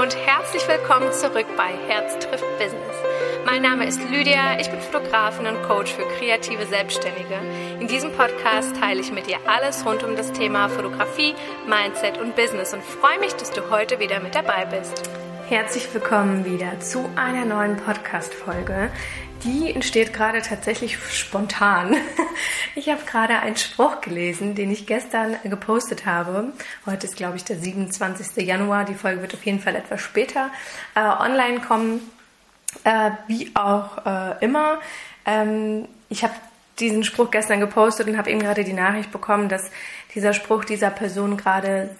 Und herzlich willkommen zurück bei Herz trifft Business. Mein Name ist Lydia, ich bin Fotografin und Coach für kreative Selbstständige. In diesem Podcast teile ich mit dir alles rund um das Thema Fotografie, Mindset und Business und freue mich, dass du heute wieder mit dabei bist. Herzlich willkommen wieder zu einer neuen Podcast-Folge. Die entsteht gerade tatsächlich spontan. Ich habe gerade einen Spruch gelesen, den ich gestern gepostet habe. Heute ist, glaube ich, der 27. Januar. Die Folge wird auf jeden Fall etwas später äh, online kommen. Äh, wie auch äh, immer. Ähm, ich habe diesen Spruch gestern gepostet und habe eben gerade die Nachricht bekommen, dass dieser Spruch dieser Person gerade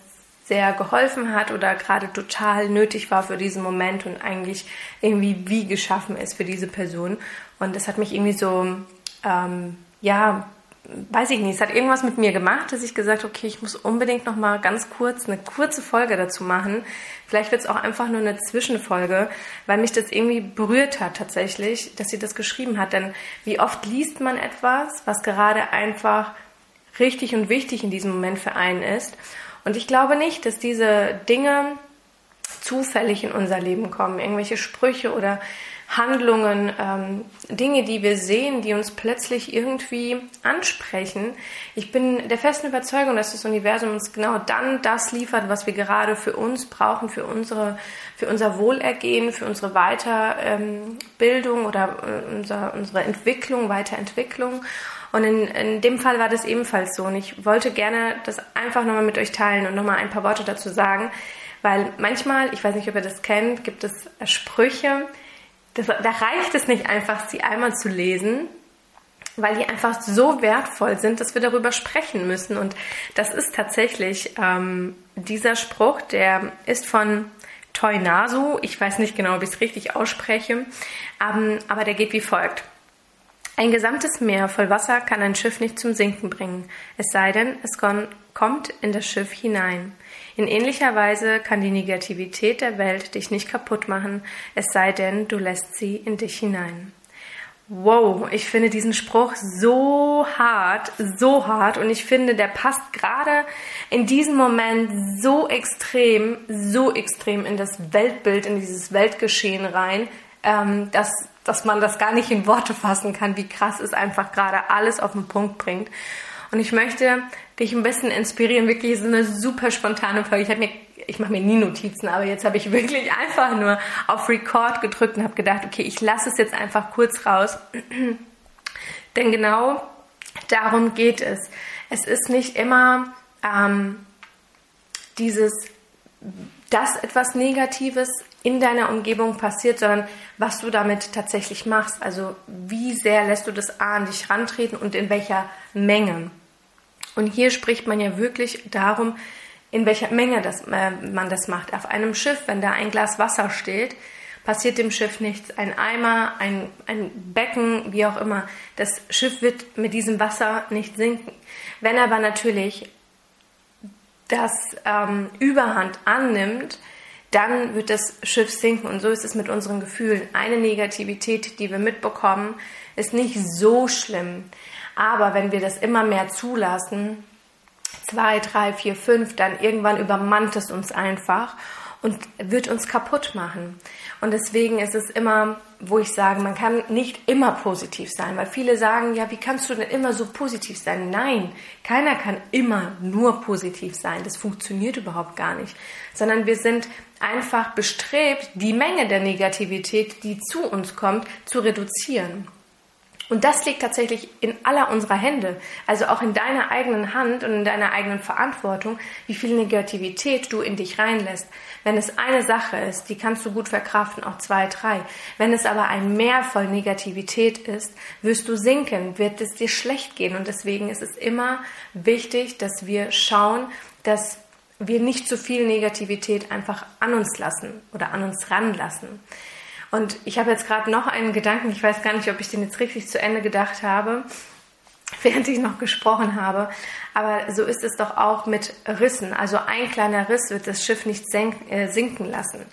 sehr geholfen hat oder gerade total nötig war für diesen Moment und eigentlich irgendwie wie geschaffen ist für diese Person. Und das hat mich irgendwie so, ähm, ja, weiß ich nicht, es hat irgendwas mit mir gemacht, dass ich gesagt okay, ich muss unbedingt noch mal ganz kurz eine kurze Folge dazu machen. Vielleicht wird es auch einfach nur eine Zwischenfolge, weil mich das irgendwie berührt hat tatsächlich, dass sie das geschrieben hat. Denn wie oft liest man etwas, was gerade einfach richtig und wichtig in diesem Moment für einen ist und ich glaube nicht, dass diese Dinge zufällig in unser Leben kommen. Irgendwelche Sprüche oder Handlungen, ähm, Dinge, die wir sehen, die uns plötzlich irgendwie ansprechen. Ich bin der festen Überzeugung, dass das Universum uns genau dann das liefert, was wir gerade für uns brauchen, für unsere, für unser Wohlergehen, für unsere Weiterbildung oder äh, unser, unsere Entwicklung, Weiterentwicklung. Und in, in dem Fall war das ebenfalls so. Und ich wollte gerne das einfach nochmal mit euch teilen und nochmal ein paar Worte dazu sagen, weil manchmal, ich weiß nicht, ob ihr das kennt, gibt es Sprüche, das, da reicht es nicht einfach, sie einmal zu lesen, weil die einfach so wertvoll sind, dass wir darüber sprechen müssen. Und das ist tatsächlich ähm, dieser Spruch, der ist von Toynasu. Ich weiß nicht genau, ob ich es richtig ausspreche, ähm, aber der geht wie folgt. Ein gesamtes Meer voll Wasser kann ein Schiff nicht zum Sinken bringen, es sei denn, es kommt in das Schiff hinein. In ähnlicher Weise kann die Negativität der Welt dich nicht kaputt machen, es sei denn, du lässt sie in dich hinein. Wow, ich finde diesen Spruch so hart, so hart und ich finde, der passt gerade in diesem Moment so extrem, so extrem in das Weltbild, in dieses Weltgeschehen rein, ähm, dass dass man das gar nicht in Worte fassen kann, wie krass es einfach gerade alles auf den Punkt bringt. Und ich möchte dich ein bisschen inspirieren, wirklich so eine super spontane Folge. Ich ich mache mir nie Notizen, aber jetzt habe ich wirklich einfach nur auf Record gedrückt und habe gedacht, okay, ich lasse es jetzt einfach kurz raus. Denn genau darum geht es. Es ist nicht immer ähm, dieses, dass etwas Negatives in deiner Umgebung passiert, sondern was du damit tatsächlich machst. Also wie sehr lässt du das A an dich rantreten und in welcher Menge. Und hier spricht man ja wirklich darum, in welcher Menge das, äh, man das macht. Auf einem Schiff, wenn da ein Glas Wasser steht, passiert dem Schiff nichts. Ein Eimer, ein, ein Becken, wie auch immer. Das Schiff wird mit diesem Wasser nicht sinken. Wenn aber natürlich das ähm, Überhand annimmt, dann wird das Schiff sinken. Und so ist es mit unseren Gefühlen. Eine Negativität, die wir mitbekommen, ist nicht so schlimm. Aber wenn wir das immer mehr zulassen, zwei, drei, vier, fünf, dann irgendwann übermannt es uns einfach und wird uns kaputt machen. Und deswegen ist es immer, wo ich sage, man kann nicht immer positiv sein, weil viele sagen, ja, wie kannst du denn immer so positiv sein? Nein, keiner kann immer nur positiv sein. Das funktioniert überhaupt gar nicht, sondern wir sind einfach bestrebt, die Menge der Negativität, die zu uns kommt, zu reduzieren. Und das liegt tatsächlich in aller unserer Hände, also auch in deiner eigenen Hand und in deiner eigenen Verantwortung, wie viel Negativität du in dich reinlässt. Wenn es eine Sache ist, die kannst du gut verkraften, auch zwei, drei. Wenn es aber ein Meer voll Negativität ist, wirst du sinken, wird es dir schlecht gehen. Und deswegen ist es immer wichtig, dass wir schauen, dass wir nicht zu viel Negativität einfach an uns lassen oder an uns ranlassen. Und ich habe jetzt gerade noch einen Gedanken, ich weiß gar nicht, ob ich den jetzt richtig zu Ende gedacht habe, während ich noch gesprochen habe. Aber so ist es doch auch mit Rissen. Also ein kleiner Riss wird das Schiff nicht äh, sinken lassen.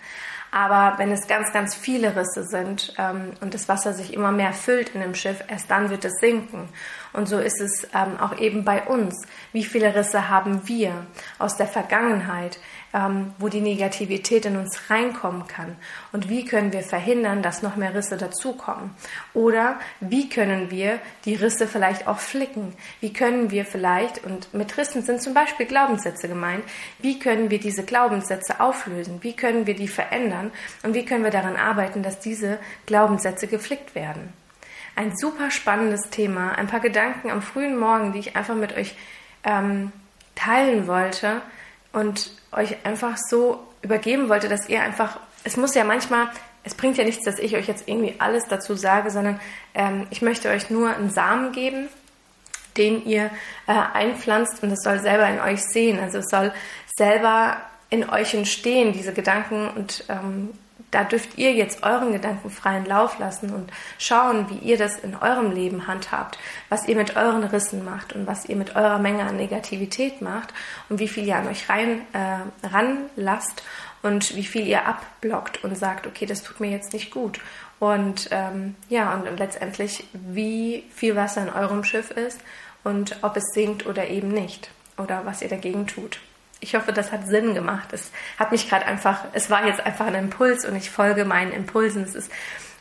Aber wenn es ganz, ganz viele Risse sind ähm, und das Wasser sich immer mehr füllt in dem Schiff, erst dann wird es sinken. Und so ist es ähm, auch eben bei uns. Wie viele Risse haben wir aus der Vergangenheit, ähm, wo die Negativität in uns reinkommen kann? Und wie können wir verhindern, dass noch mehr Risse dazukommen? Oder wie können wir die Risse vielleicht auch flicken? Wie können wir vielleicht, und mit Rissen sind zum Beispiel Glaubenssätze gemeint, wie können wir diese Glaubenssätze auflösen? Wie können wir die verändern? Und wie können wir daran arbeiten, dass diese Glaubenssätze geflickt werden? Ein super spannendes Thema, ein paar Gedanken am frühen Morgen, die ich einfach mit euch ähm, teilen wollte und euch einfach so übergeben wollte, dass ihr einfach, es muss ja manchmal, es bringt ja nichts, dass ich euch jetzt irgendwie alles dazu sage, sondern ähm, ich möchte euch nur einen Samen geben, den ihr äh, einpflanzt und es soll selber in euch sehen. Also es soll selber in euch entstehen, diese Gedanken und ähm, da dürft ihr jetzt euren Gedanken freien Lauf lassen und schauen, wie ihr das in eurem Leben handhabt, was ihr mit euren Rissen macht und was ihr mit eurer Menge an Negativität macht und wie viel ihr an euch rein äh, ranlasst und wie viel ihr abblockt und sagt, okay, das tut mir jetzt nicht gut. Und ähm, ja, und letztendlich, wie viel Wasser in eurem Schiff ist und ob es sinkt oder eben nicht oder was ihr dagegen tut. Ich hoffe, das hat Sinn gemacht. Es hat mich gerade einfach, es war jetzt einfach ein Impuls und ich folge meinen Impulsen. Es ist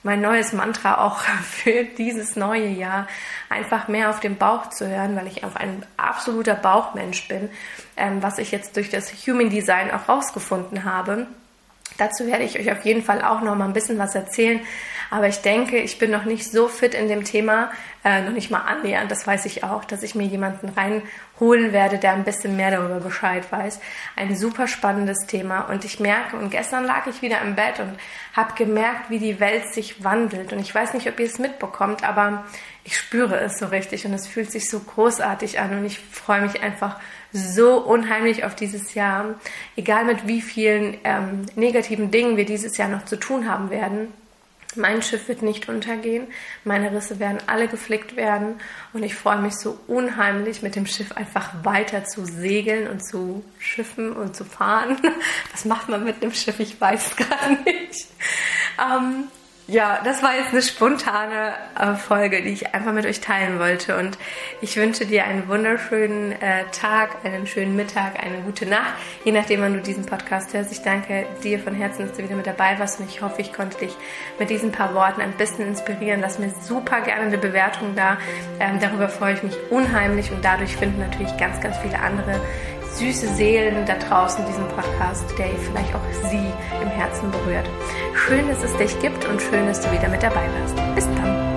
mein neues Mantra auch für dieses neue Jahr, einfach mehr auf den Bauch zu hören, weil ich auch ein absoluter Bauchmensch bin, ähm, was ich jetzt durch das Human Design auch rausgefunden habe. Dazu werde ich euch auf jeden Fall auch noch mal ein bisschen was erzählen. Aber ich denke, ich bin noch nicht so fit in dem Thema, äh, noch nicht mal annähernd, das weiß ich auch, dass ich mir jemanden reinholen werde, der ein bisschen mehr darüber Bescheid weiß. Ein super spannendes Thema und ich merke, und gestern lag ich wieder im Bett und habe gemerkt, wie die Welt sich wandelt. Und ich weiß nicht, ob ihr es mitbekommt, aber ich spüre es so richtig und es fühlt sich so großartig an und ich freue mich einfach so unheimlich auf dieses Jahr. Egal mit wie vielen ähm, negativen Dingen wir dieses Jahr noch zu tun haben werden. Mein Schiff wird nicht untergehen, meine Risse werden alle geflickt werden und ich freue mich so unheimlich, mit dem Schiff einfach weiter zu segeln und zu schiffen und zu fahren. Was macht man mit dem Schiff? Ich weiß es gerade nicht. Ähm, ja, das war jetzt eine spontane äh, Folge, die ich einfach mit euch teilen wollte. Und ich wünsche dir einen wunderschönen äh, Tag, einen schönen Mittag, eine gute Nacht, je nachdem, wann du diesen Podcast hörst. Ich danke dir von Herzen, dass du wieder mit dabei warst. Und ich hoffe, ich konnte dich mit diesen paar Worten ein bisschen inspirieren. Lass mir super gerne eine Bewertung da. Ähm, darüber freue ich mich unheimlich. Und dadurch finden natürlich ganz, ganz viele andere süße Seelen da draußen diesen Podcast, der vielleicht auch sie im Herzen berührt. Schön, dass es dich gibt und schön, dass du wieder mit dabei warst. Bis dann.